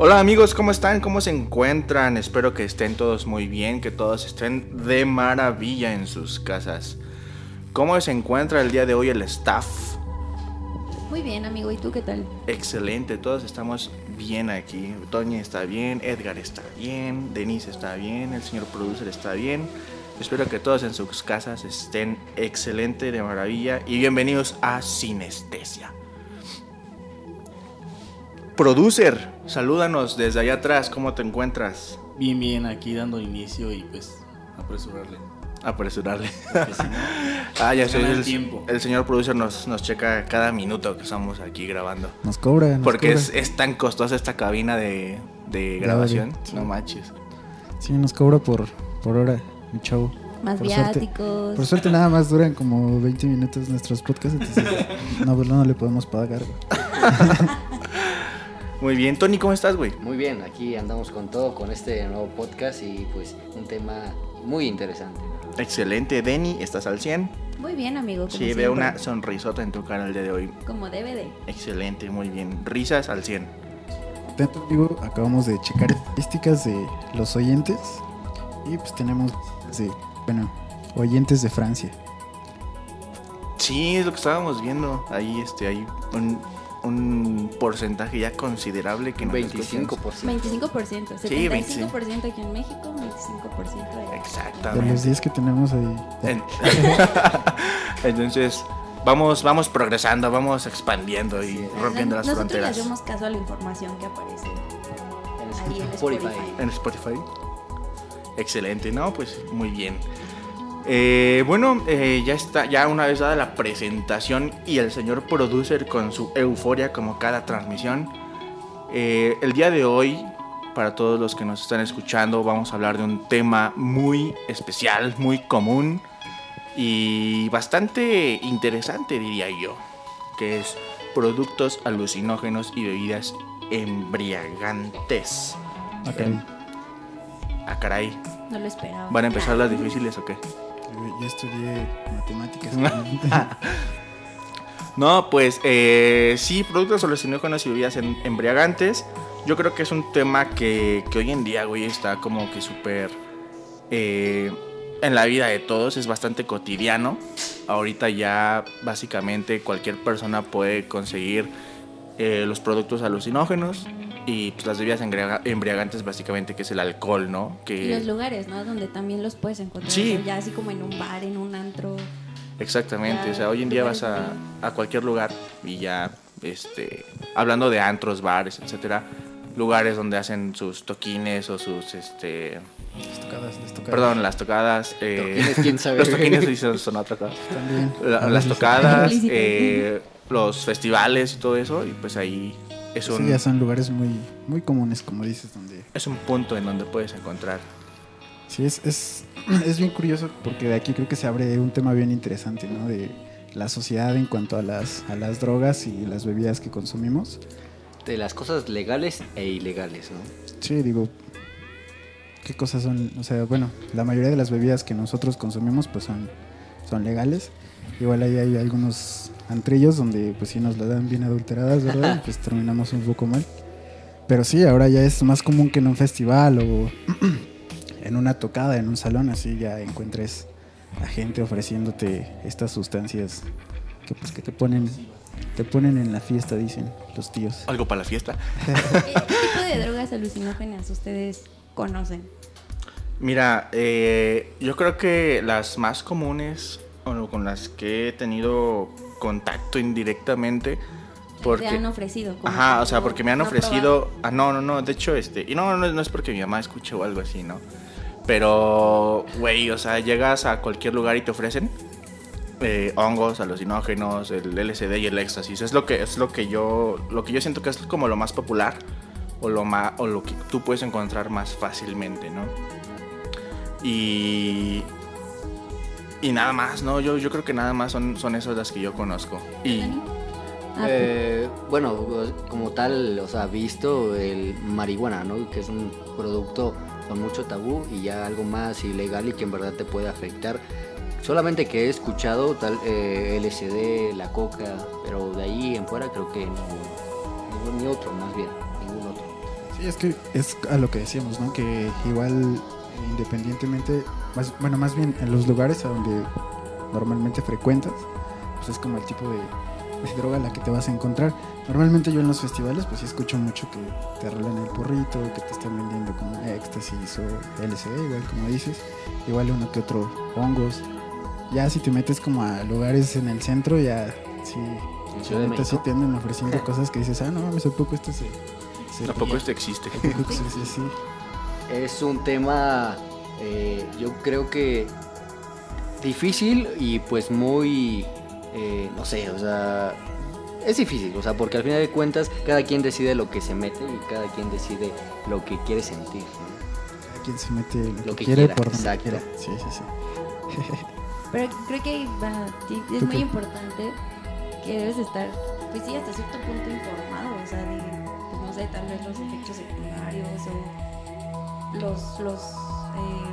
Hola amigos, ¿cómo están? ¿Cómo se encuentran? Espero que estén todos muy bien, que todos estén de maravilla en sus casas. ¿Cómo se encuentra el día de hoy el staff? Muy bien, amigo. ¿Y tú qué tal? Excelente, todos estamos bien aquí. Toña está bien, Edgar está bien, Denise está bien, el señor producer está bien. Espero que todos en sus casas estén excelente, de maravilla y bienvenidos a Sinestesia. Producer, salúdanos desde allá atrás, ¿cómo te encuentras? Bien, bien, aquí dando inicio y pues apresurarle. Apresurarle. Si no, Ah, ya gana el, tiempo. el señor producer nos, nos checa cada minuto que estamos aquí grabando. Nos cobra. nos Porque cobra. es, es tan costosa esta cabina de, de grabación. No manches. Sí, nos cobra por, por hora, mi chavo. Más Por suerte. viáticos. Por suerte nada más duran como 20 minutos nuestros podcasts, entonces no, pues no le podemos pagar. Muy bien, Tony, ¿cómo estás, güey? Muy bien, aquí andamos con todo, con este nuevo podcast y pues un tema muy interesante. Excelente, Denny, ¿estás al 100? Muy bien, amigo. como Sí, siempre. veo una sonrisota en tu cara el día de hoy. Como debe de. Excelente, muy bien. Risas al 100. Atento, amigo, acabamos de checar estadísticas de los oyentes y pues tenemos, de, bueno, oyentes de Francia. Sí, es lo que estábamos viendo. Ahí este, hay un, un porcentaje ya considerable que nos 25%. 25%. Sí, 75% aquí en México, 25% escuchan. allá. De Exactamente. los 10 que tenemos ahí. Entonces, vamos, vamos progresando, vamos expandiendo y Sí. rompiendo las Nosotros le fronteras. hacemos caso a la información que aparece En ahí en Spotify. Spotify. En Spotify. Excelente, ¿no? Pues muy bien. Eh, bueno, eh, ya está, ya una vez dada la presentación y el señor producer con su euforia como cada transmisión. eh, el día de hoy, para todos los que nos están escuchando, vamos a hablar de un tema muy especial, muy común y bastante interesante, diría yo, que es productos alucinógenos y bebidas embriagantes. Caray. Ah, caray. No lo esperaba. ¿Van a empezar las difíciles o qué? Yo, yo estudié matemáticas. No, pues eh, sí, productos alucinógenos y bebidas en- embriagantes. Yo creo que es un tema que, que hoy en día, güey, está como que súper eh, en la vida de todos. Es bastante cotidiano. Ahorita ya básicamente cualquier persona puede conseguir eh, los productos alucinógenos y pues, las bebidas embriaga- embriagantes básicamente que es el alcohol, ¿no? Y Que los lugares, ¿no? Donde también los puedes encontrar. Sí. Ya así como en un bar, en un antro. Exactamente, Ya, o sea, hoy en día vas a, a cualquier lugar y ya, este, hablando de antros, bares, etcétera, lugares donde hacen sus toquines o sus, este, Las tocadas, las tocadas. perdón, las tocadas, eh, Toquines, quién sabe. los toquines sí son, son otra cosa, También. La- las tocadas, eh, los festivales y todo eso, y pues ahí es Sí, un, ya son lugares muy, muy comunes, como dices, donde es un punto en donde puedes encontrar. Sí, es, es, es bien curioso porque de aquí creo que se abre un tema bien interesante, ¿no? De la sociedad en cuanto a las, a las drogas y las bebidas que consumimos. De las cosas legales e ilegales, ¿no? Sí, digo, ¿qué cosas son? O sea, bueno, la mayoría de las bebidas que nosotros consumimos pues son, son legales. Igual ahí hay algunos antrillos donde pues sí nos la dan bien adulteradas, ¿verdad? Y, pues terminamos un poco mal. Pero sí, ahora ya es más común que en un festival o en una tocada, en un salón, así ya encuentres a gente ofreciéndote estas sustancias que pues que te ponen te ponen en la fiesta, dicen los tíos. Algo para la fiesta. ¿Qué tipo de drogas alucinógenas ustedes conocen? Mira, eh, yo creo que las más comunes o con las que he tenido contacto indirectamente, porque Te han ofrecido. Ajá, o sea, porque me han no ofrecido, ah, no, no, no, de hecho, este, y no, no, no es porque mi mamá escuche o algo así, ¿no? Pero, güey, o sea, llegas a cualquier lugar y te ofrecen eh, hongos, alucinógenos, el LSD y el éxtasis. Es lo que es lo que yo lo que yo siento que es como lo más popular o lo más o lo que tú puedes encontrar más fácilmente, ¿no? Y y nada más, ¿no? Yo, yo creo que nada más son, son esas las que yo conozco. Y. Ah, Eh, bueno, como tal, o sea, visto el marihuana, ¿no? Que es un producto con mucho tabú y ya algo más ilegal y que en verdad te puede afectar. Solamente que he escuchado tal eh, LSD, la coca, pero de ahí en fuera creo que no, ningún- ni otro, más bien, ningún otro. Sí, es que es a lo que decíamos, ¿no? Que igual, independientemente, más, bueno, más bien en los lugares a donde normalmente frecuentas, pues es como el tipo de, de droga a la que te vas a encontrar. Normalmente yo en los festivales, pues sí escucho mucho que te rolan el porrito, que te están vendiendo como éxtasis o LSD, igual como dices, igual uno que otro hongos. Ya si te metes como a lugares en el centro, ya sí, neta sí te andan ofreciendo cosas que dices, ah, no mames, ¿a poco esto se... se Tampoco esto existe. ¿A poco sí, sí, sí. Es un tema, eh, yo creo que difícil y pues muy, eh, no sé, o sea, es difícil, o sea, porque al final de cuentas cada quien decide lo que se mete y cada quien decide lo que quiere sentir. ¿no? Cada quien se mete lo, Lo que, que quiere quiera, por donde exacto. quiera. Sí, sí, sí. Pero creo que es ¿Tú muy qué? importante que debes estar, pues sí, hasta cierto punto informado, o sea, de, pues no sé, tal vez los efectos secundarios o los, los, eh,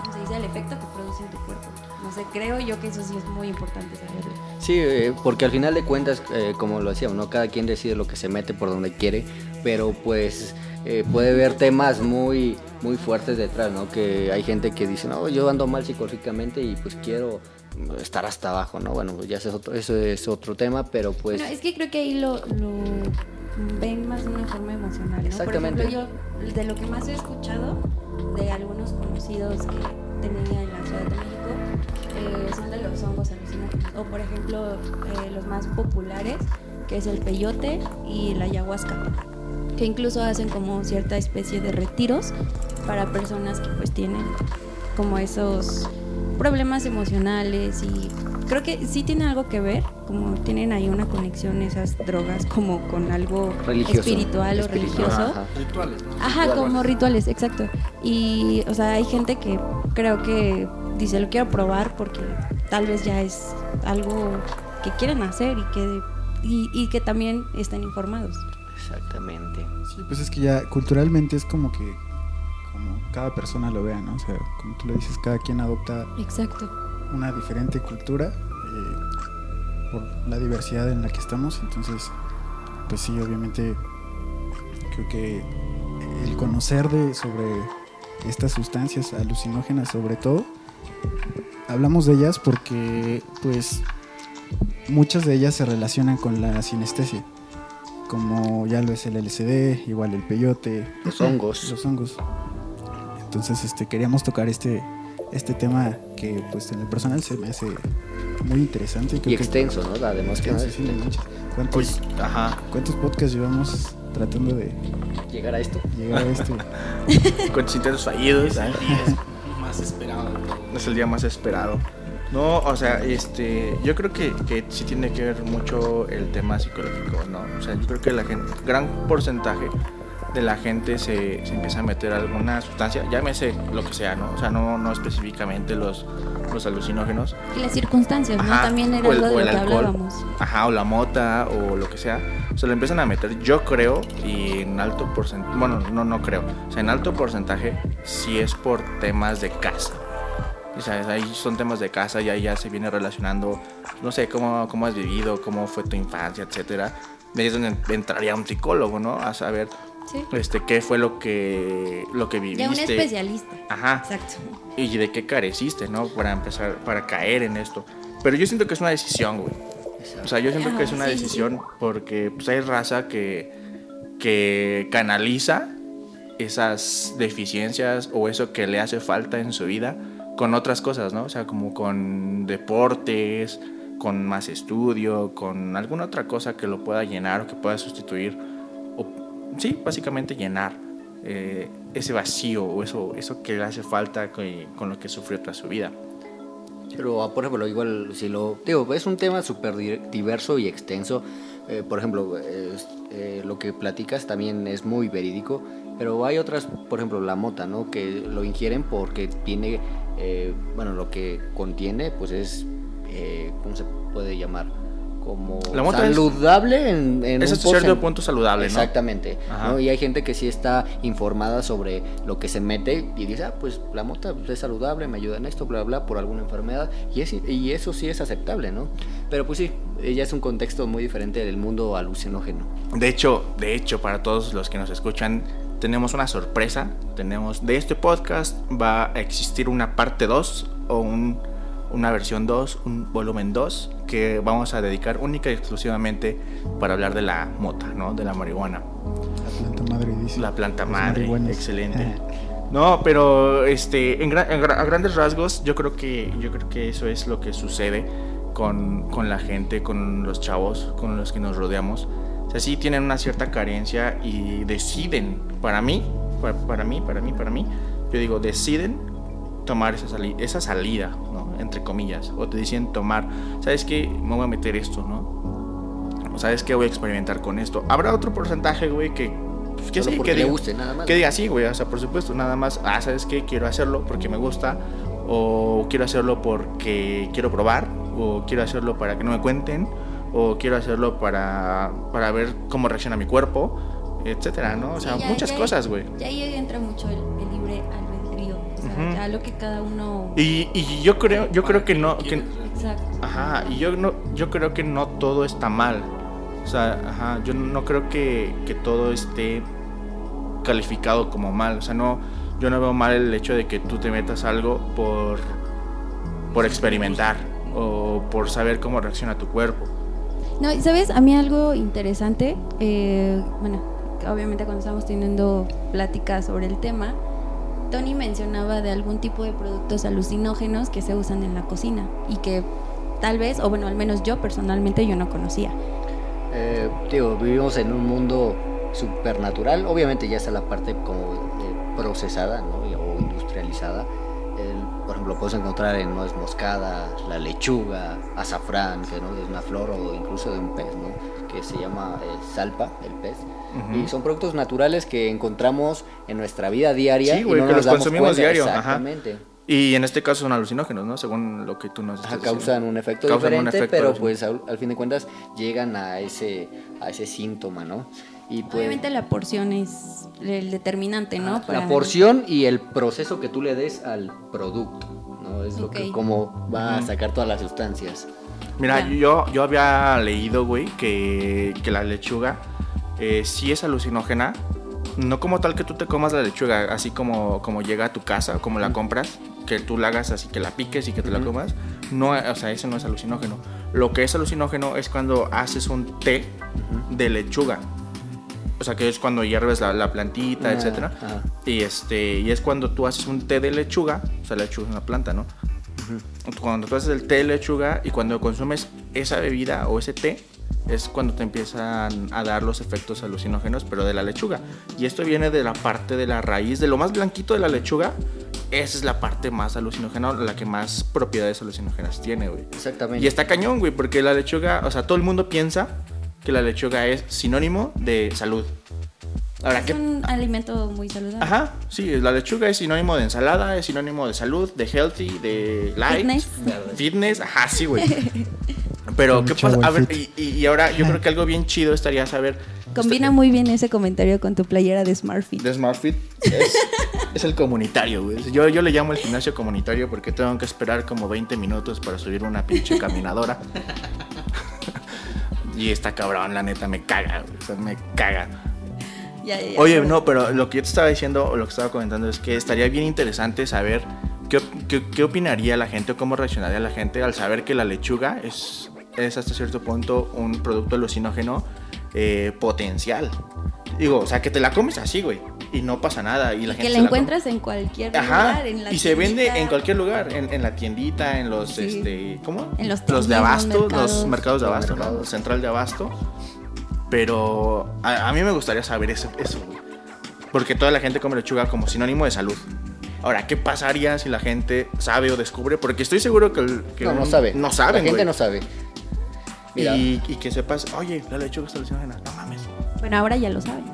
¿cómo se dice? El efecto que produce en tu cuerpo. No sé, creo yo que eso sí es muy importante saberlo. Sí, eh, porque al final de cuentas, eh, como lo decíamos, ¿no? cada quien decide lo que se mete por donde quiere, pero pues eh, puede haber temas muy, muy fuertes detrás, ¿no? Que hay gente que dice, no, yo ando mal psicológicamente y pues quiero estar hasta abajo, ¿no? Bueno, pues ya ese es otro, eso es otro tema, pero pues... Bueno, es que creo que ahí lo, lo ven más de una forma emocional, ¿no? Exactamente. Por ejemplo, yo, de lo que más he escuchado de algunos conocidos que tenía en la Ciudad de México, eh, son de los hongos alucinógenos. O, por ejemplo, eh, los más populares, que es el peyote y la ayahuasca, que incluso hacen como cierta especie de retiros para personas que pues tienen como esos problemas emocionales y creo que sí tiene algo que ver, como tienen ahí una conexión esas drogas como con algo Religioso. espiritual o religioso. ajá. Rituales. ¿no? Ajá, como rituales, exacto. Y, o sea, hay gente que creo que dice, lo quiero probar porque tal vez ya es algo que quieren hacer y que, y, y que también están informados. Exactamente. Sí, pues es que ya culturalmente es como que como cada persona lo vea, ¿no? O sea, como tú lo dices, cada quien adopta Exacto. Una diferente cultura eh, por la diversidad en la que estamos. Entonces, pues sí, obviamente creo que el conocer de sobre estas sustancias alucinógenas, sobre todo, hablamos de ellas porque, pues, muchas de ellas se relacionan con la sinestesia, como ya lo es el LSD, igual el peyote, Los hongos. los hongos. Entonces, este, queríamos tocar este, este tema que, pues, en el personal se me hace muy interesante. Y creo que- extenso, ¿no? Además que Sí, sí, sí, no manches. ¿Cuántos, Pues, ajá. ¿Cuántos podcasts llevamos tratando de llegar a esto. llegar a este? Con intentos fallidos. Es ¿eh? el día más esperado. Es el día más esperado. No, o sea, este, yo creo que, que sí tiene que ver mucho el tema psicológico, ¿no? O sea, yo creo que la gente, gran porcentaje de la gente se, se empieza a meter alguna sustancia, llámese lo que sea, ¿no? O sea, no, no específicamente los, los alucinógenos, Y las circunstancias, ¿no? Ajá, También era o el- algo o de el lo que alcohol. hablábamos. ajá, o la mota o lo que sea, se lo empiezan a meter, yo creo, y en alto porcentaje, bueno, no, no creo, o sea, en alto porcentaje si es por temas de casa. O sea, ahí son temas de casa y ahí ya se viene relacionando, no sé, cómo, cómo has vivido, cómo fue tu infancia, etcétera. Ahí es donde entraría un psicólogo, ¿no? A saber Sí. este, qué fue lo que, lo que viviste. Ya un especialista. Ajá Exacto. y de qué careciste, ¿no? Para empezar, para caer en esto. Pero yo siento que es una decisión, güey. O sea, yo siento que es una sí, sí, decisión porque pues, hay raza que, que canaliza esas deficiencias o eso que le hace falta en su vida con otras cosas, ¿no? O sea, como con deportes, con más estudio, con alguna otra cosa que lo pueda llenar o que pueda sustituir. Sí, básicamente llenar eh, ese vacío o eso, eso que le hace falta con, con lo que sufrió toda su vida. Pero, ah, por ejemplo, igual, si lo. Digo, es un tema súper di- diverso y extenso. Eh, por ejemplo, es- eh, lo que platicas también es muy verídico. Pero hay otras, por ejemplo, la mota, ¿no? Que lo ingieren porque tiene. eh, bueno, lo que contiene, pues es. eh, ¿Cómo se puede llamar? Como La mota es- saludable en, en Es un cierto punto saludable, ¿no? Exactamente. Ajá. ¿no? Y hay gente que sí está informada sobre lo que se mete y dice, ah, pues la mota es saludable, me ayuda en esto, bla, bla, por alguna enfermedad. Y, es, y eso sí es aceptable, ¿no? Pero pues sí, ya es un contexto muy diferente del mundo alucinógeno. De hecho, de hecho, para todos los que nos escuchan, tenemos una sorpresa. Tenemos de este podcast va a existir una parte 2 o un- una versión 2, un volumen 2 que vamos a dedicar única y exclusivamente para hablar de la mota, ¿no? De la marihuana. La planta madre dice. La planta Los madre, excelente. No, pero este, en, a grandes rasgos, yo creo que yo creo que eso es lo que sucede con, con la gente, con los chavos, con los que nos rodeamos. O sea, sí tienen una cierta carencia y deciden, para mí, para, para mí, para mí, para mí, yo digo, deciden tomar esa, sali- esa salida, ¿no? Entre comillas. O te dicen tomar, ¿sabes qué? Me voy a meter esto, ¿no? O sabes qué voy a experimentar con esto. Habrá otro porcentaje, güey, que, pues, que Solo sí, porque que le diga- guste, nada más. que diga sí, güey, o sea, por supuesto, nada más, ah, ¿sabes qué? Quiero hacerlo porque me gusta, o quiero hacerlo porque quiero probar, o quiero hacerlo para que no me cuenten, o quiero hacerlo para, para ver cómo reacciona mi cuerpo, etcétera, ¿no? O sea, Sí, ya- muchas ya- cosas, güey. Ya ahí entra mucho el, el libre albedrío. Ya lo que cada uno. Y, y yo creo, yo creo que no, que, Exacto. Ajá, y yo no, yo creo que no todo está mal. O sea, ajá, yo no creo que, que todo esté calificado como mal. O sea, no, yo no veo mal el hecho de que tú te metas algo por, por experimentar o por saber cómo reacciona tu cuerpo. No, y sabes, a mí algo interesante, eh, bueno, obviamente cuando estábamos teniendo pláticas sobre el tema, Tony mencionaba de algún tipo de productos alucinógenos que se usan en la cocina y que tal vez, o bueno, al menos yo personalmente yo no conocía. Eh, digo, vivimos en un mundo supernatural. Obviamente ya está la parte como eh, procesada ¿no? O industrializada. El- por ejemplo, puedes encontrar en nuez moscada, la lechuga, azafrán, que ¿no? es una flor o incluso de un pez, ¿no? Que se llama eh, salpa, el pez. Ujú. Y son productos naturales que encontramos en nuestra vida diaria. Sí, y güey, no que nos los damos consumimos cuenta. diario, ajá. Exactamente. Y en este caso son alucinógenos, ¿no? Según lo que tú nos Ajá, estás diciendo. causan un efecto Causan un diferente, efecto pero pues al, al fin de cuentas llegan a ese, a ese síntoma, ¿no? Y pues Obviamente la porción es el determinante, ¿no? Ajá, Para- La porción y el proceso que tú le des al producto, ¿no? Es lo que Ok. como va a Ujú. sacar todas las sustancias. Mira, yo, yo había leído, güey, que, que la lechuga eh, sí es alucinógena. No como tal que tú te comas la lechuga, así como, como llega a tu casa, como la compras, que tú la hagas así, que la piques y que te la comas. No, o sea, eso no es alucinógeno. Lo que es alucinógeno es cuando haces un té de lechuga. O sea, que es cuando hierves la, la plantita, Ah, etcétera. ajá. Y este, y es cuando tú haces un té de lechuga, o sea, la lechuga es una planta, ¿no? Cuando tú haces el té de lechuga y cuando consumes esa bebida o ese té, es cuando te empiezan a dar los efectos alucinógenos, pero de la lechuga. Y esto viene de la parte de la raíz, de lo más blanquito de la lechuga. Esa es la parte más alucinógena, la que más propiedades alucinógenas tiene, güey. Exactamente. Y está cañón, güey, porque la lechuga, o sea, todo el mundo piensa que la lechuga es sinónimo de salud. Ahora, es ¿qué, un alimento muy saludable. Ajá, sí, la lechuga es sinónimo de ensalada, es sinónimo de salud, de healthy, de light, Fitness. fitness, ajá, sí, güey. Pero, ¿qué pasa? A ver, y, y ahora yo creo que algo bien chido estaría saber. Combina muy bien ese comentario con tu playera de SmartFit. De SmartFit es, es el comunitario, güey. Yo, yo le llamo el gimnasio comunitario porque tengo que esperar como 20 minutos para subir una pinche caminadora. y esta cabrón, la neta, me caga, güey. O sea, me caga. Ya, ya, ya. Oye, no, pero lo que yo te estaba diciendo o lo que estaba comentando es que estaría bien interesante saber qué, qué- qué opinaría la gente o cómo reaccionaría la gente al saber que la lechuga es, es hasta cierto punto un producto alucinógeno eh, potencial. Digo, o sea, que te la comes así, güey, y no pasa nada. Y la Y gente que la encuentras en cualquier Ajá, lugar. En la y se vende en cualquier lugar, en, en la tiendita, en los, Sí. este, ¿cómo? En los de tianguis, abasto, los los mercados. mercados de Los abasto, ¿no? mercados. Central de abasto. Pero a, a mí me gustaría saber eso, eso, güey. Porque toda la gente come lechuga como sinónimo de salud. Ahora, ¿qué pasaría si la gente sabe o descubre? Porque estoy seguro que, el- que no, no sabe. No saben, La gente güey. no sabe. Mira, Y, y que sepas, oye, la lechuga está alucinógena. No mames. Bueno, ahora ya lo saben.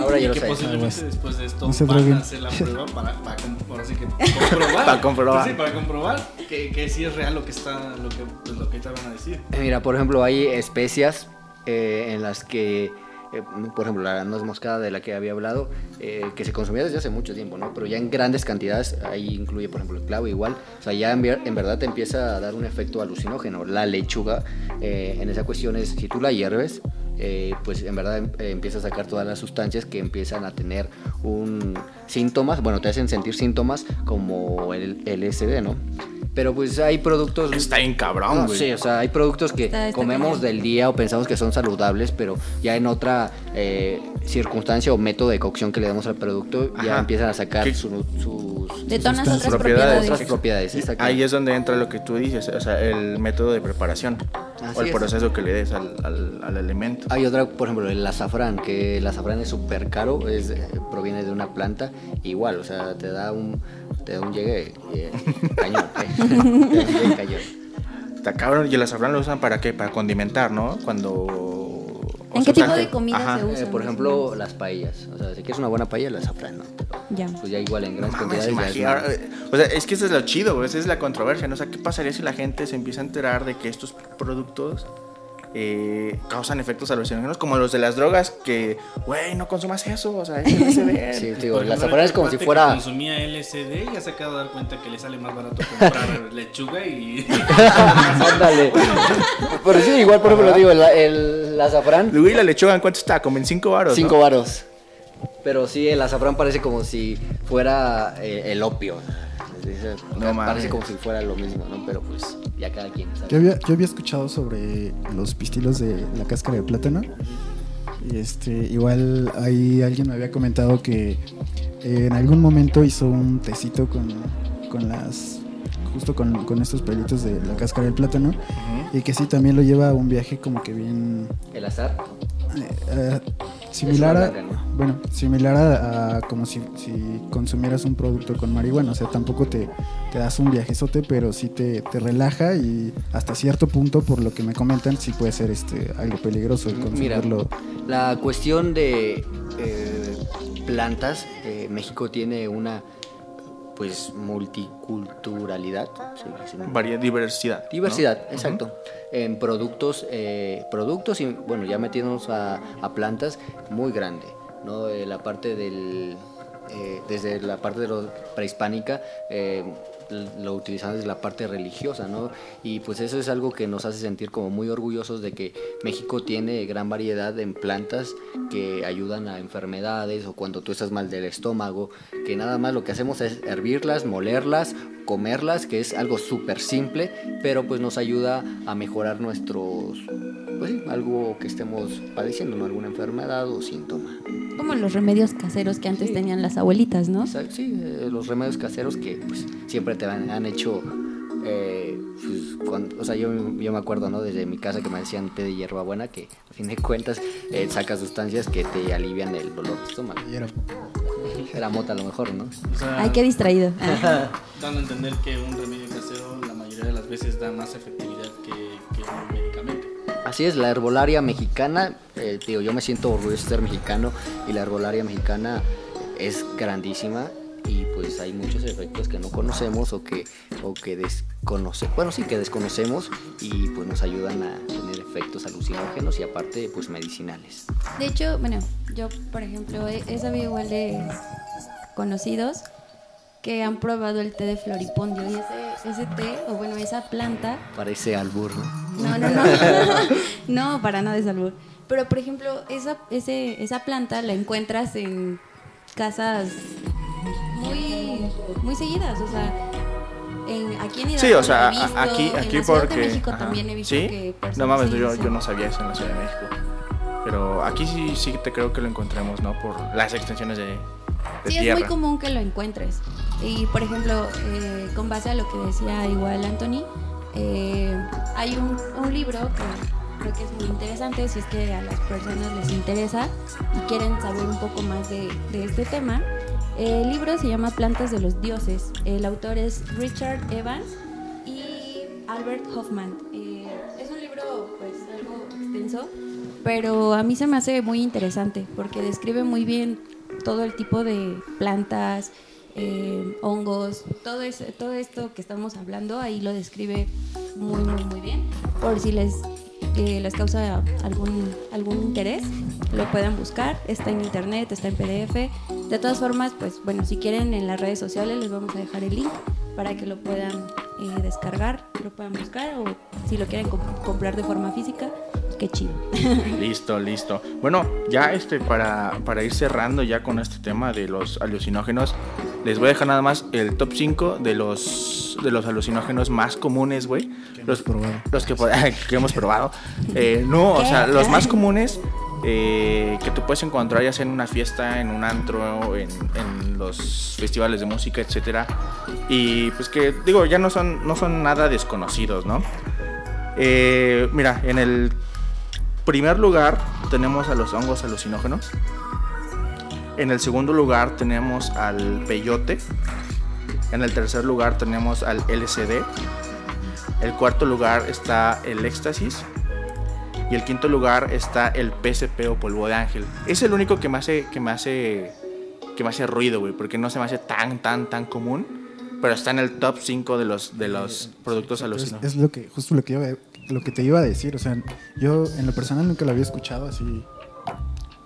ahora ya lo que posiblemente después de esto No se van a hacer la prueba para, para, com- ahora sí que comprobar. Para comprobar. Sí, para comprobar que, que sí es real lo que está, lo que, pues, lo que te van a decir. Mira, por ejemplo, hay especias eh, en las que, eh, por ejemplo, la nuez moscada de la que había hablado, eh, que se consumía desde hace mucho tiempo, ¿no? Pero ya en grandes cantidades, ahí incluye, por ejemplo, el clavo igual, o sea, ya en, en verdad te empieza a dar un efecto alucinógeno. La lechuga, eh, en esa cuestión es, si tú la hierves, eh, pues en verdad eh, empieza a sacar todas las sustancias que empiezan a tener un síntomas, bueno, te hacen sentir síntomas como el LSD, ¿no? Pero pues hay productos... Está bien cabrón, No, güey. sí, o sea, hay productos que Está- está comemos del día o pensamos que son saludables, pero ya en otra eh, circunstancia o método de cocción que le damos al producto, ya empiezan a sacar ¿Qué- su- sus Detonas Sustancias. otras Propiedades. propiedades. otras propiedades. exacto. Ahí es donde entra lo que tú dices, o sea, el método de preparación Así o el es. proceso que le des al, al, al alimento. Hay otra, por ejemplo, el azafrán, que el azafrán es súper caro, es, eh, proviene de una planta, igual, o sea, te da un, te da un llegue eh, cañón, eh, llegue cañón. Está cabrón. Y el azafrán lo usan para qué? Para condimentar, ¿no? Cuando... o ¿En sea, qué o sea, tipo de comida ajá. se usa? Eh, por ejemplo, las paellas, o sea, si quieres una buena paella, el azafrán, ¿no? Pero, Ya. pues ya igual en No grandes mames, cantidades. ya es O sea, es que eso es lo chido, esa es la controversia, ¿no? O sea, ¿qué pasaría si la gente se empieza a enterar de que estos productos eh, causan efectos alucinógenos como los de las drogas que, güey, no consumas eso, o sea, es LSD. Sí, digo, el ejemplo, azafrán es como el si fuera... que consumía LSD ya se acaba de dar cuenta que le sale más barato comprar lechuga y. Ándale. Pero sí, igual, por ejemplo, digo, el, el azafrán, Luis, la lechuga, ¿en cuánto está? Como en 5 baros, cinco ¿no? varos. Pero sí, el azafrán parece como si fuera eh, el opio. Dice, No parece como si fuera lo mismo, ¿no? Pero pues ya cada quien sabe. Yo había, yo había escuchado sobre los pistilos de la cáscara de plátano. Y este, igual ahí alguien me había comentado que eh, en algún momento hizo un tecito con, con las. justo con, con estos pelitos de la cáscara del plátano. Y que sí también lo lleva a un viaje como que bien. El azar. Eh, similar a. Bueno, similar a, a como si, si consumieras un producto con marihuana. O sea, tampoco te, te das un viajezote, pero sí te, te relaja y hasta cierto punto, por lo que me comentan, sí puede ser este algo peligroso el Mira, consumirlo. la cuestión de eh, plantas, eh, México tiene una pues multiculturalidad. sí, diversidad. ¿no? Diversidad, exacto. En productos, eh, productos y bueno, ya metiéndonos a, a plantas, muy grande, ¿no? Eh, la parte del, eh, desde la parte de lo prehispánica, eh, lo utilizamos desde la parte religiosa, ¿no? Y pues eso es algo que nos hace sentir como muy orgullosos de que México tiene gran variedad en plantas que ayudan a enfermedades o cuando tú estás mal del estómago, que nada más lo que hacemos es hervirlas, molerlas, comerlas, que es algo súper simple, pero pues nos ayuda a mejorar nuestros, pues sí, algo que estemos padeciendo, ¿no? Alguna enfermedad o síntoma. Como los remedios caseros que antes tenían las abuelitas, ¿no? Exacto, sí, eh, los remedios caseros que pues siempre te han, han hecho, eh, pues, cuando- o sea, yo, yo me acuerdo, ¿no? Desde mi casa que me decían té de hierbabuena, que a fin de cuentas eh, saca sustancias que te alivian el dolor de estómago. Era- mota a lo mejor, ¿no? O sea, Ay, qué distraído. Dando a entender que un remedio casero la mayoría de las veces da más efectividad que, que un medicamento. Así es, la herbolaria mexicana, eh, digo, yo me siento orgulloso de ser mexicano y la herbolaria mexicana es grandísima y pues hay muchos efectos que no conocemos o que, o que desconocemos, bueno sí que desconocemos y pues nos ayudan a tener efectos alucinógenos y aparte pues medicinales. De hecho, bueno, yo, por ejemplo, he, he sabido igual de conocidos que han probado el té de floripondio y ese, ese té, o bueno, esa planta, Parece albur, ¿no? no, no, no, no, para nada de salud. Pero, por ejemplo, esa, ese, esa planta la encuentras en casas muy, muy seguidas, o sea, en, aquí en Hidalgo Sí, o sea, lo he a- visto, aquí, en aquí la Ciudad porque. de México ajá. también he visto ¿Sí? que personas- No mames, sí, yo, sí. yo no sabía eso en la Ciudad de México. Pero aquí sí, sí te creo que lo encontremos, ¿no? Por las extensiones de, de Sí, tierra. es muy común que lo encuentres. Y por ejemplo, eh, con base a lo que decía igual Anthony, eh, hay un, un libro que creo que es muy interesante si es que a las personas les interesa y quieren saber un poco más de, de este tema. El libro se llama Plantas de los Dioses. El autor es Richard Evans y Albert Hoffman. Eh, es un libro pues algo extenso, pero a mí se me hace muy interesante porque describe muy bien todo el tipo de plantas, eh, hongos, todo, ese- todo esto que estamos hablando, ahí lo describe muy, muy, muy bien. Por si les, eh, les causa algún, algún interés, lo puedan buscar, está en internet, está en PDF. De todas formas, pues bueno, si quieren en las redes sociales les vamos a dejar el link para que lo puedan eh, descargar, lo puedan buscar o si lo quieren comp- comprar de forma física, qué chido. Listo, listo. Bueno, ya este para, para ir cerrando ya con este tema de los alucinógenos, les voy a dejar nada más el top 5 de los de los alucinógenos más comunes, güey. Los, los que, hemos probado. Eh, no, o sea, los más comunes eh, que tú puedes encontrar ya sea en una fiesta, en un antro, en, en los festivales de música, etcétera. Y pues que digo, ya no son, no son nada desconocidos, ¿no? Eh, mira, en el primer lugar tenemos a los hongos alucinógenos. En el segundo lugar tenemos al peyote. En el tercer lugar tenemos al LSD. El cuarto lugar está el éxtasis. Y el quinto lugar está el PSP o polvo de ángel. Es el único que me hace, que me hace, que me hace ruido, güey, porque no se me hace tan, tan, tan común. Pero está en el top 5 de los, de los productos alucinógenos. es lo que, justo lo que, iba, lo que te iba a decir. O sea, yo en lo personal nunca lo había escuchado así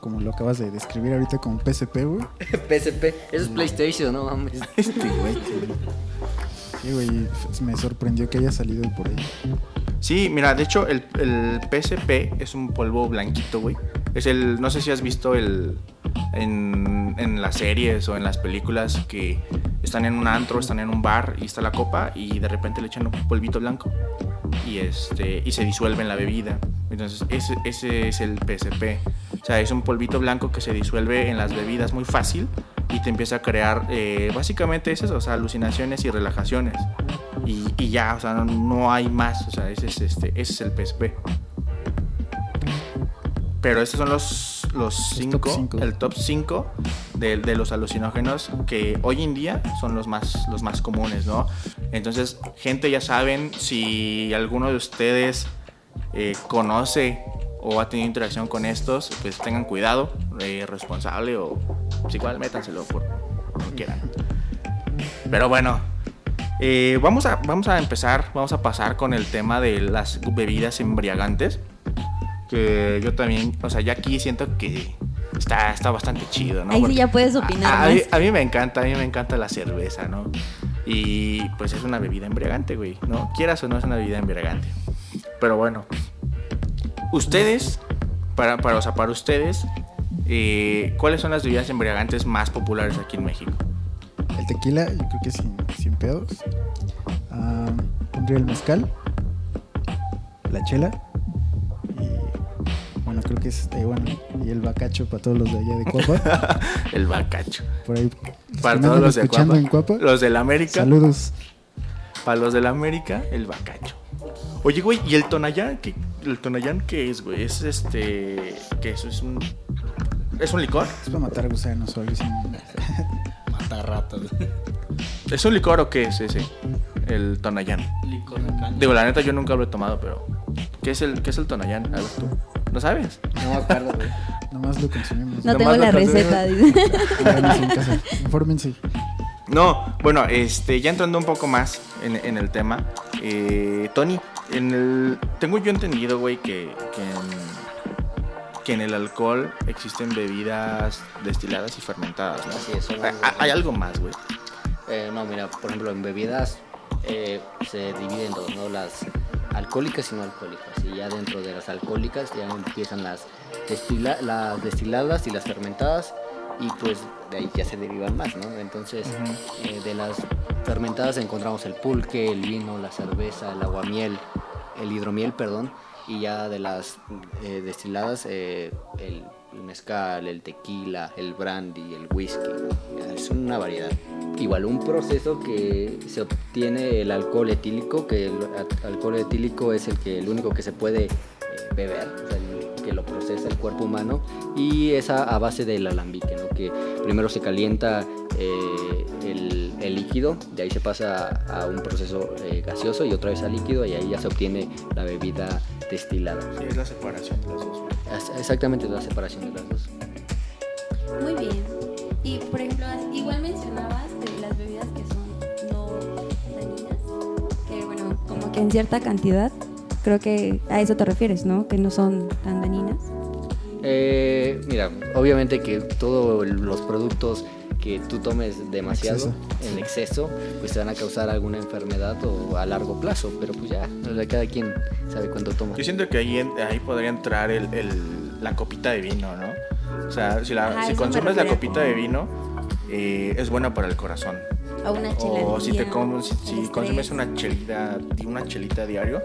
como lo acabas de describir ahorita con PSP, güey. PSP, eso es PlayStation, no mames. Este güey. Sí, güey, me sorprendió que haya salido por ahí. Sí, mira, de hecho el, el PSP es un polvo blanquito, güey. Es el, no sé si has visto el, en, en las series o en las películas que están en un antro, están en un bar y está la copa y de repente le echan un polvito blanco y, este, y se disuelve en la bebida. Entonces ese, ese es el PSP. O sea, es un polvito blanco que se disuelve en las bebidas muy fácil y te empieza a crear, eh, básicamente es eso, o sea, alucinaciones y relajaciones. Y, y ya, o sea, no, no hay más, o sea, ese es, este, ese es el PSP. Pero estos son los, los El top cinco, el top 5 de, de los alucinógenos que hoy en día son los más, los más comunes, ¿no? Entonces, gente, ya saben, si alguno de ustedes eh, conoce o ha tenido interacción con estos, pues tengan cuidado, eh, responsable o pues igual métanselo por como quieran. Pero bueno, eh, vamos, a, vamos a empezar, vamos a pasar con el tema de las bebidas embriagantes. Que yo también, o sea, ya aquí siento que está, está bastante chido, ¿no? Ahí sí ya puedes opinar a, a mí, más. a mí me encanta, a mí me encanta la cerveza, ¿no? Y pues es una bebida embriagante, güey, ¿no? Quieras o no es una bebida embriagante. Pero bueno, ustedes, para, para, o sea, para ustedes, eh, ¿cuáles son las bebidas embriagantes más populares aquí en México? El tequila, yo creo que sin, sin pedos. Ah, pondría el mezcal, la chela y bueno, creo que es bueno, y el bacacho para todos los de allá de Cuapa. El bacacho. Por ahí Para todos los de Cuapa. en Cuapa. Los del América. Saludos. Para los del América, el bacacho. Oye, güey, ¿y el Tonayán? ¿Qué, ¿El Tonayán qué es, güey? Es este. ¿Qué es? ¿Es un. ¿Es un licor? Es para matar gusanos o algo así. Ratas. ¿Es un licor o qué es ese? El Tonayán. Licor de caña. Digo, la neta, yo nunca lo he tomado, pero. ¿Qué es el, qué es el Tonayán? A ver tú. ¿No sabes? No me acuerdo, güey. Nomás lo consumimos. No Nomás tengo la receta. dice. Infórmense. No, bueno, este, ya entrando un poco más en, en el tema, eh, Tony, en el, tengo yo entendido, güey, que, que, en, que en el alcohol existen bebidas destiladas y fermentadas, ¿no? Así es, son- Hay, hay algo más, güey. Eh, no, mira, por ejemplo, en bebidas eh, se dividen dos, ¿no? Las alcohólicas y no alcohólicas. Y ya dentro de las alcohólicas ya empiezan las, destila- las destiladas y las fermentadas. Y pues de ahí ya se derivan más, ¿no? Entonces, eh, de las fermentadas encontramos el pulque, el vino, la cerveza, el aguamiel, el hidromiel, perdón. Y ya de las eh, destiladas, eh, el, mezcal, el tequila, el brandy, el whisky. Es una variedad. Igual un proceso que se obtiene el alcohol etílico, que el a- alcohol etílico es el que el único que se puede eh, beber, o sea, el que lo procesa el cuerpo humano y es a, a base del alambique, ¿no? que primero se calienta eh, el, el líquido, de ahí se pasa a un proceso eh, gaseoso y otra vez al líquido y ahí ya se obtiene la bebida destilada. Sí, es la separación de los dos, güey. Es- Exactamente la separación de las dos. Muy bien. Y por ejemplo, igual mencionabas de las bebidas que son no dañinas, que bueno, como que en cierta cantidad, creo que a eso te refieres, ¿no? Que no son tan dañinas. Eh, mira, obviamente que todos los productos que tú tomes demasiado Exceso. en exceso, pues te van a causar alguna enfermedad o a largo plazo. Pero pues ya, o sea, cada quien sabe cuánto toma. Yo siento que ahí, ahí podría entrar el, el- la copita de vino, ¿no? O sea, si, la- Ajá, si consumes la copita de vino, eh, es buena para el corazón. A una chela. O si, te día, si, si consumes una chelita, una chelita diario,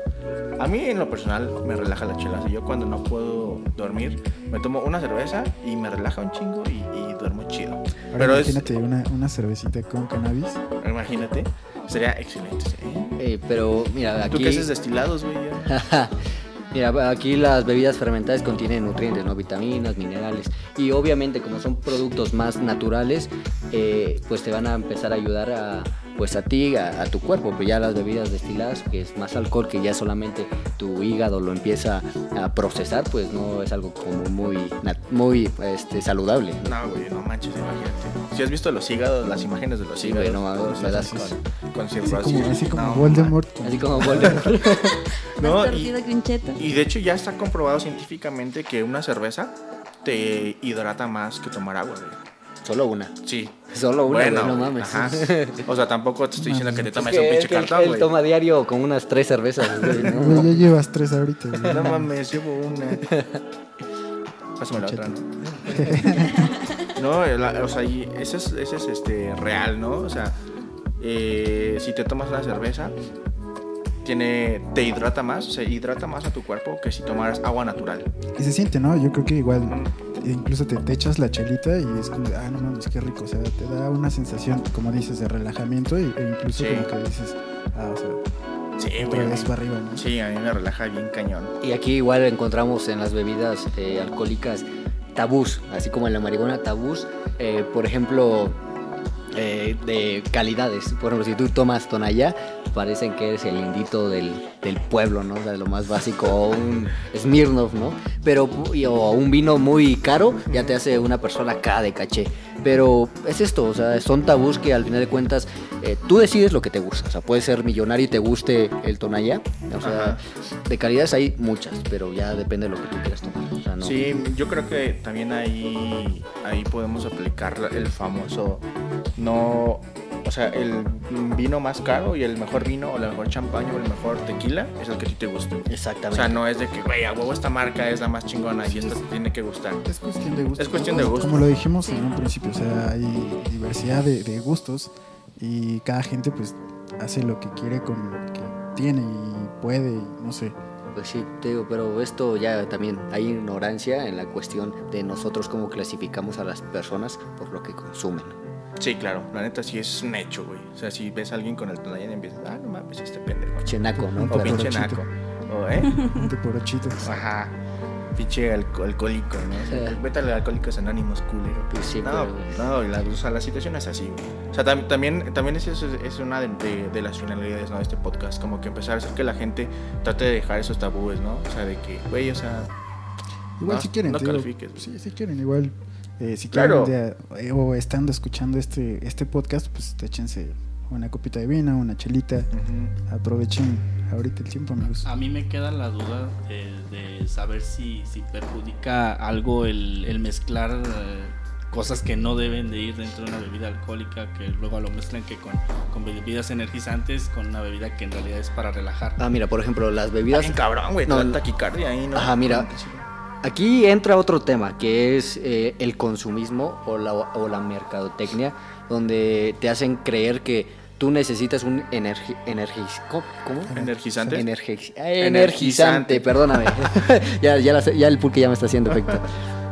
a mí en lo personal me relaja la chela. Si yo cuando no puedo dormir, me tomo una cerveza y me relaja un chingo y duermo chido. Ahora Pero es, imagínate una, una cervecita con cannabis. imagínate, sería excelente. ¿eh? Eh, pero mira, ¿Tú aquí... qué haces destilados, güey? Mira, aquí las bebidas fermentadas contienen nutrientes, ¿no? vitaminas, minerales. Y obviamente como son productos más naturales, eh, pues te van a empezar a ayudar a, pues a ti, a, a tu cuerpo. Pero ya las bebidas destiladas, que es más alcohol, que ya solamente tu hígado lo empieza a procesar, pues no es algo como muy, muy este, saludable. No, güey, no manches, imagínate. Si has visto los hígados, las imágenes de los Sí, hígados, güey, no mames, me das con, con Así como, así como No, Voldemort. Así como Voldemort. No, y-. Y de hecho ya está comprobado científicamente que una cerveza te hidrata más que tomar agua, güey. Solo una. Sí. Solo una, bueno, güey, no mames. ajá. O sea, tampoco te estoy diciendo que te Es tomes que- un es pinche que cartón, él toma diario con unas tres cervezas. güey, ¿no? Güey, ya llevas tres ahorita. güey. No mames, llevo una. Pásame la otra, ¿no? No, la- o sea, y ese es, ese es este, real, ¿no? O sea, eh, si te tomas una cerveza, tiene, te hidrata más, se hidrata más a tu cuerpo que si tomaras agua natural. Y se siente, ¿no? Yo creo que igual, incluso te, te echas la chelita y es como, de, ah, no mames, qué rico. O sea, te da una sensación, como dices, de relajamiento y, e incluso Sí. como que dices, ah, o sea, Sí, güey. arriba, ¿no? Sí, a mí me relaja bien cañón. Y aquí igual encontramos en las bebidas eh, alcohólicas tabús, así como en la marihuana tabús, eh, por ejemplo, eh, de calidades. Por ejemplo, si tú tomas Tonaya, parecen que eres el indito del, del pueblo, ¿no? O sea, lo más básico, o un Smirnoff, ¿no? Pero, o un vino muy caro ya te hace una persona acá de caché. Pero es esto, o sea, son tabús que al final de cuentas eh, tú decides lo que te gusta. O sea, puedes ser millonario y te guste el Tonaya. O sea, Ajá. de calidades hay muchas, pero ya depende de lo que tú quieras tomar. O sea, no. Sí, yo creo que también ahí, ahí podemos aplicar el famoso, no, o sea, el vino más caro y el mejor vino o la mejor champaña o el mejor tequila es el que a ti te guste. O Exactamente. sea, no es de que, güey, a huevo esta marca es la más chingona y esta te tiene que gustar. Es cuestión de gusto. Es cuestión de gusto. Como lo dijimos en un principio, o sea, hay diversidad de, de gustos y cada gente pues hace lo que quiere con lo que tiene y puede y no sé. Pues sí, te digo, pero esto ya también hay ignorancia en la cuestión de nosotros cómo clasificamos a las personas por lo que consumen. Sí, claro, la neta sí es un hecho, güey. O sea, si ves a alguien con el Tonayán y empiezas, ah, no mames, este pendejo. Chenaco, ¿no? O pinche Porochito. naco. O, ¿eh? De porochitos. Ajá. Pinche alco- alcohólico, ¿no? O sea, Sí. vete al Alcohólicos Anónimos, culero. Pues sí, no, pero- no, la, o sea, la situación es así, güey. O sea, tam- también, también es, es, es una de, de- de las finalidades ¿no? de este podcast, como que empezar a hacer que la gente trate de dejar esos tabúes, ¿no? O sea, de que, güey, o sea, Igual No, si quieren, no califiques. sí, si quieren, igual. Eh, si Claro. quieren eh, o estando escuchando este, este podcast, pues échense una copita de vino, una chelita. Aprovechen ahorita el tiempo, amigos. A mí me queda la duda de, de saber si, si perjudica algo el, el mezclar eh, cosas que no deben de ir dentro de una bebida alcohólica, que luego lo mezclan que con, con bebidas energizantes, con una bebida que en realidad es para relajar. Ah, mira, por ejemplo, las bebidas... bien cabrón, güey, No, no. taquicardia ahí, ¿no? Ajá, mira. Aquí entra otro tema, que es eh, el consumismo o la, o la mercadotecnia, donde te hacen creer que tú necesitas un energi energiz- ¿cómo? ¿Cómo? ¿Energizante? Energiz- Energizante. energizante, perdóname. ya, ya, la ya el pulque ya me está haciendo efecto.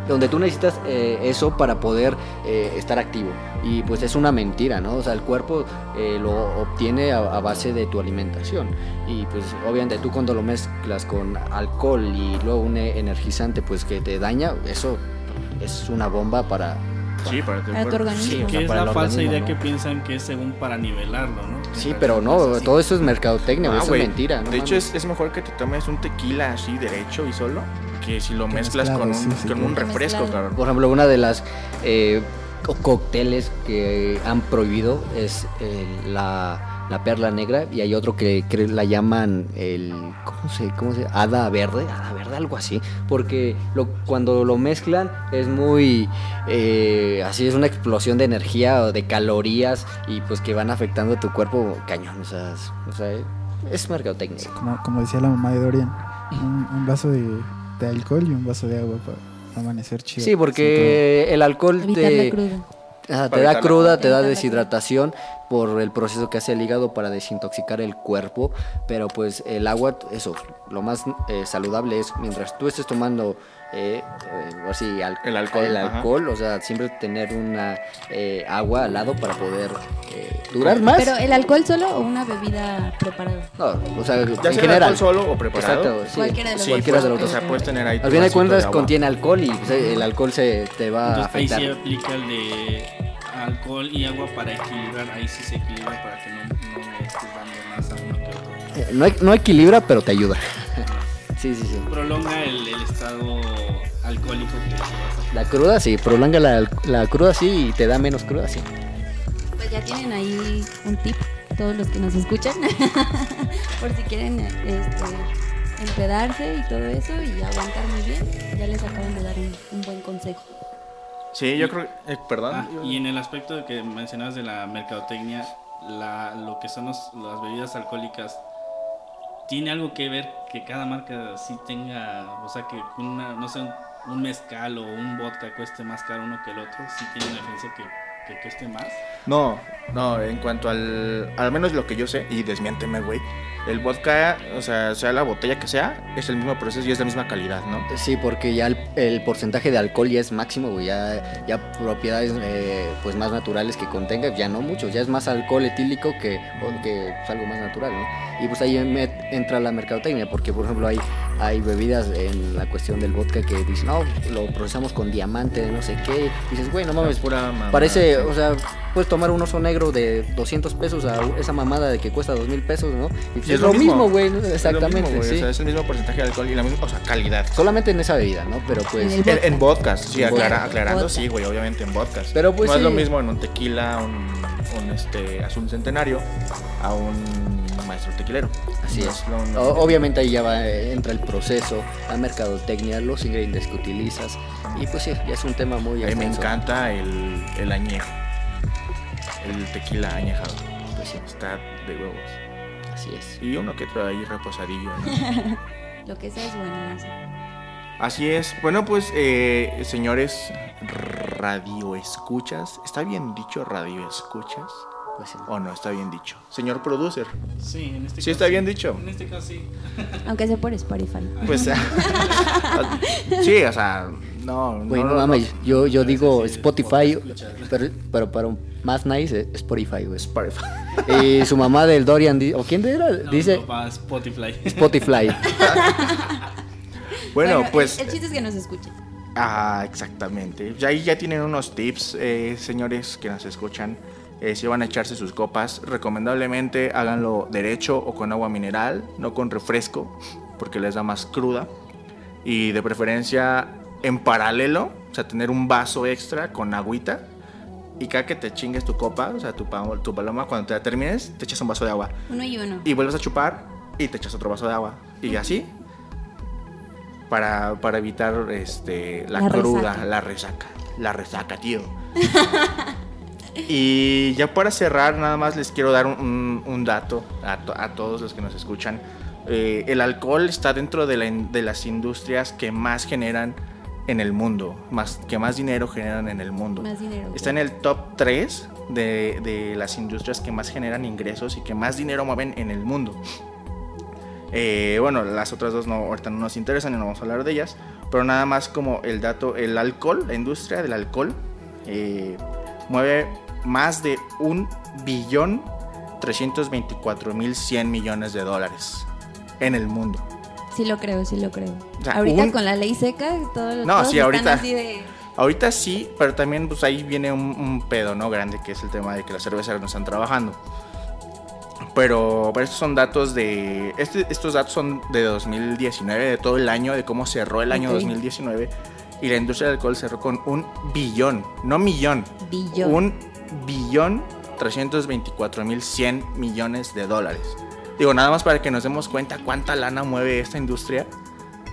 Donde tú necesitas eh, eso para poder eh, estar activo. Y pues es una mentira, ¿no? O sea, el cuerpo eh, lo obtiene a, a base de tu alimentación. Y pues obviamente tú cuando lo mezclas con alcohol y luego un energizante pues que te daña, eso es una bomba para... Sí, para tu Para tu cuerpo. organismo. Sí, o que sea, es para la falsa idea ¿no? que piensan que es según para nivelarlo, ¿no? Sí, pero no, todo eso es mercadotecnia, Ah, eso es mentira. no de hecho, es mejor que te tomes un tequila así derecho y solo que si lo Que mezclas mezclado, con un, sí, con claro. un refresco, cabrón. Por ejemplo, una de las eh, cócteles que han prohibido es eh, la la perla negra, y hay otro que, que la llaman el, ¿cómo se, cómo se, hada verde, hada verde, algo así, porque lo, cuando lo mezclan es muy, eh, así es una explosión de energía o de calorías y pues que van afectando tu cuerpo cañón, o sea, es- o sea, es mercadotecnia. Como, como decía la mamá de Dorian, un, un vaso de, de alcohol y un vaso de agua para amanecer chido. Sí, porque el alcohol te. Ah, te da la- cruda, te da deshidratación por el proceso que hace el hígado para desintoxicar el cuerpo, pero pues el agua, eso, lo más eh, saludable es mientras tú estés tomando eh, eh, así, al- El alcohol, el ajá. alcohol, o sea, siempre tener una eh, agua al lado para poder eh, durar más. Pero el alcohol solo o una bebida preparada. no, o sea, Ya en sea general. alcohol solo o preparado. Exacto, sí. Cualquiera de los Sí, dos. cualquiera de los dos. O sea, puedes tener ahí Al fin de cuentas contiene alcohol y pues, el alcohol se te va a Entonces ahí afectar. sí aplica el de alcohol y agua para equilibrar. Ahí sí se equilibra para que no, no le estés dando más a uno que a otro. Eh, No, no equilibra, pero te ayuda. Sí, sí, sí. Prolonga el, el estado alcohólico que vas a La cruda sí, prolonga la, la cruda sí y te da menos cruda sí. Pues ya tienen ahí un tip, todos los que nos escuchan, por si quieren este, empedarse y todo eso y aguantar muy bien. Ya les acaban de dar un, un buen consejo. Sí, yo creo que. eh, perdón. Ah, y en el aspecto de que mencionabas de la mercadotecnia, la, lo que son los- las bebidas alcohólicas, ¿tiene algo que ver que cada marca sí tenga, o sea, que una, no sé, un, mezcal o un vodka cueste más caro uno que el otro? ¿Sí tiene una diferencia que, que cueste más? No, no, en cuanto al. Al menos lo que yo sé, y desmiénteme, güey. El vodka, o sea, sea la botella que sea, es el mismo proceso y es la misma calidad, ¿no? Sí, porque ya el, porcentaje de alcohol ya es máximo, güey, ya, propiedades eh, pues más naturales que contenga, ya no mucho, ya es más alcohol etílico que, pues, algo más natural, ¿no? Y pues ahí entra la mercadotecnia, porque por ejemplo hay, hay bebidas en la cuestión del vodka que dicen, no, lo procesamos con diamante de no sé qué, y dices, güey, no mames, Es pura mamada, Parece, sí. o sea, puedes tomar un oso negro de 200 pesos a esa mamada de que cuesta 2000 pesos, ¿no? Y pues Y es, lo mismo, güey, ¿no? Es lo exactamente, mismo, sí. O sea, es el mismo porcentaje de alcohol y la misma, o sea, calidad. Solamente en esa bebida, ¿no? Pero pues... En en vodkas, sí, En aclara- vodka. aclarando, Vodka. sí, güey, obviamente en vodkas. Pero, pues, no es lo mismo en un tequila, un, un este, azul centenario, a un maestro tequilero. Así es. lo- no- O- obviamente ahí ya va, eh, entra el proceso, la mercadotecnia, los ingredientes que utilizas. Y pues sí, ya es un tema muy A mí me encanta el, el añejo. El tequila añejado. Pues sí, Está de huevos. así es. Y uno que trae ahí reposadillo. ¿no? Lo que sea es bueno. no sé. Así es. Bueno, pues, eh, señores radio escuchas. ¿Está bien dicho radio escuchas? Pues. ¿O no está bien dicho? Señor producer. Sí, en este Sí, caso está bien dicho. En este caso sí. Aunque sea por Spotify. Pues, sí, o sea, no. Güey, no, mames, yo, yo digo Spotify, pero, pero para un más nice, Spotify, güey. Spotify. Y su mamá del Dorian, ¿o quién era? No, Dice papá, Spotify. Spotify. Bueno, el- pues. El, chiste es que nos escuchen. Ah, exactamente. Ya ahí ya tienen unos tips, eh, señores que nos escuchan. Eh, si van a echarse sus copas, recomendablemente háganlo derecho o con agua mineral, no con refresco, porque les da más cruda. Y de preferencia en paralelo, o sea, tener un vaso extra con agüita. Y cada que te chingues tu copa, o sea, tu, tu paloma, cuando te la termines, te echas un vaso de agua. Uno y uno. Y vuelves a chupar y te echas otro vaso de agua. Y así. Para, para evitar este, la, La cruda, resaca. la resaca. La resaca, tío. y ya para cerrar, nada más les quiero dar un, un- dato a, to- a todos los que nos escuchan. Eh, el alcohol está dentro de, la de las industrias que más generan en el mundo, más, que más dinero generan en el mundo. Más dinero. Está en el top 3 de, de las industrias que más generan ingresos y que más dinero mueven en el mundo. Eh, bueno, las otras dos no, ahorita no nos interesan y no vamos a hablar de ellas, pero nada más como el dato, el alcohol, la industria del alcohol, eh, mueve más de un billón 324 mil 100 millones de dólares en el mundo. Sí lo creo, sí lo creo. O sea, ahorita un- con la ley seca, todos, No, todos sí, ahorita- así de... Ahorita sí, pero también pues ahí viene un, un pedo, ¿no? Grande, que es el tema de que las cerveceras no están trabajando. Pero, pero estos son datos de... Este, estos datos son de 2019, de todo el año, de cómo cerró el año Ok. 2019. Y la industria del alcohol cerró con un billón, no millón. Billón. Un billón 324.100 millones de dólares. Digo, nada más para que nos demos cuenta cuánta lana mueve esta industria.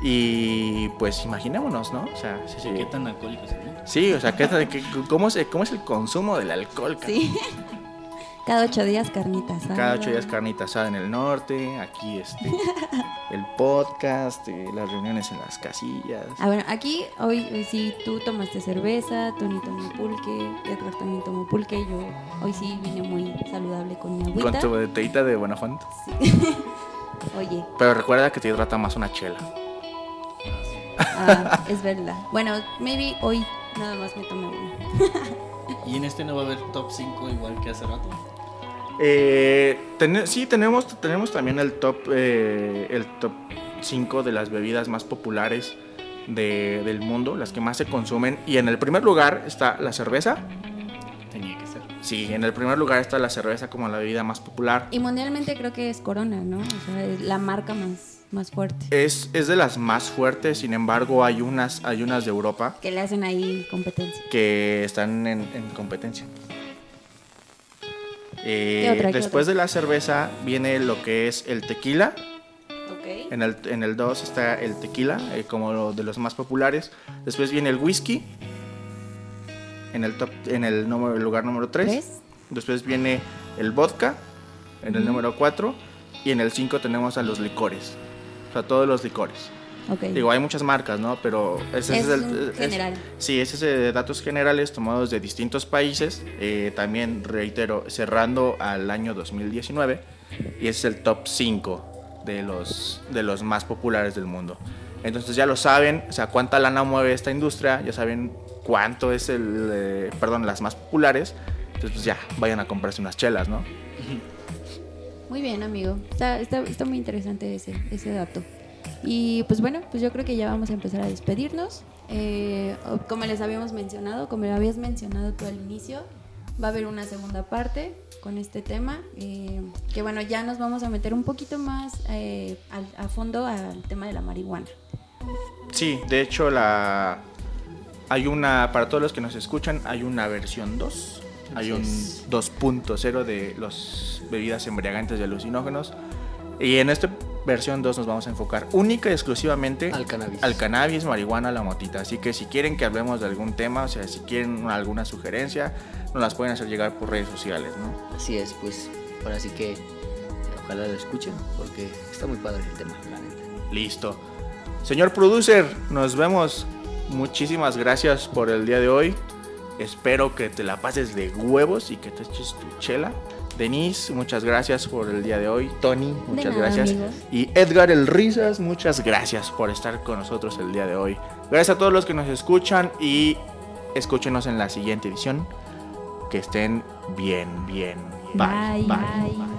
Y pues imaginémonos, ¿no? O sea, sí, sí. ¿Qué tan alcohólicos? Sí, o sea, ¿qué, qué- cómo, se- ¿cómo es el consumo del alcohol? cara? Sí. Cada ocho días carnitas. Cada ocho días carnita asada en el norte, aquí este, el podcast, eh, las reuniones en las casillas. Ah, bueno, aquí hoy, hoy sí tú tomaste cerveza, Tony tomó pulque, Edgar también tomó pulque. Yo hoy sí vine muy saludable con mi agüita. Con tu botellita de Buenafont. Oye, Pero recuerda que te hidrata más una chela. ah, es verdad. Bueno, maybe hoy nada más me tomé una. Y en este no va a haber top 5 igual que hace rato. Eh, ten- sí, tenemos, tenemos también el top, eh, el top 5 de las bebidas más populares de- del mundo, las que más se consumen. Y en el primer lugar está la cerveza. Tenía que ser. Sí, en el primer lugar está la cerveza como la bebida más popular. Y mundialmente creo que es Corona, ¿no? O sea, es la marca más, más fuerte. Es, es de las más fuertes, sin embargo hay unas, hay unas de Europa Que le hacen ahí competencia. que están en, en competencia. Eh, ¿Qué otra, qué después de la cerveza viene lo que es el tequila. Ok. En el, en el 2 está el tequila, eh, como de los más populares. Después viene el whisky. En el, top, en el, número, el lugar número 3. ¿Tres? Después viene el vodka. En el número 4. Y en el 5 tenemos a los licores. O sea, todos los licores. Ok. Digo, hay muchas marcas, ¿no? Pero ese Es es, el un es- general. sí, ese es de datos generales tomados de distintos países. Eh, también, reitero, cerrando al año 2019. Y ese es el top 5 de los, de los más populares del mundo. Entonces ya lo saben, o sea, cuánta lana mueve esta industria, ya saben cuánto es el, eh, perdón, las más populares. Entonces pues ya, vayan a comprarse unas chelas, ¿no? Muy bien, amigo. Está, está, está muy interesante ese, ese dato. Y pues bueno, pues yo creo que ya vamos a empezar a despedirnos. Eh, como les habíamos mencionado, como lo habías mencionado tú al inicio, va a haber una segunda parte con este tema. eh, que bueno, ya nos vamos a meter un poquito más eh, al- a fondo al tema de la marihuana. Sí, de hecho la hay una para todos los que nos escuchan hay una versión 2, hay un es. 2.0 de las bebidas embriagantes y alucinógenos y en esta versión 2 nos vamos a enfocar única y exclusivamente Al cannabis. al cannabis, marihuana, la motita. Así que si quieren que hablemos de algún tema, o sea, si quieren alguna sugerencia, nos las pueden hacer llegar por redes sociales, ¿no? Así es, pues ahora sí que ojalá lo escuchen porque está muy padre el tema, la neta. Listo. Señor producer, nos vemos. Muchísimas gracias por el día de hoy. Espero que te la pases de huevos y que te eches tu chela. Denise, muchas gracias por el día de hoy. Tony, muchas nada, gracias. amigos. Y Edgar el Risas, muchas gracias por estar con nosotros el día de hoy. Gracias a todos los que nos escuchan y escúchenos en la siguiente edición. Que estén bien, bien. Bye, bye.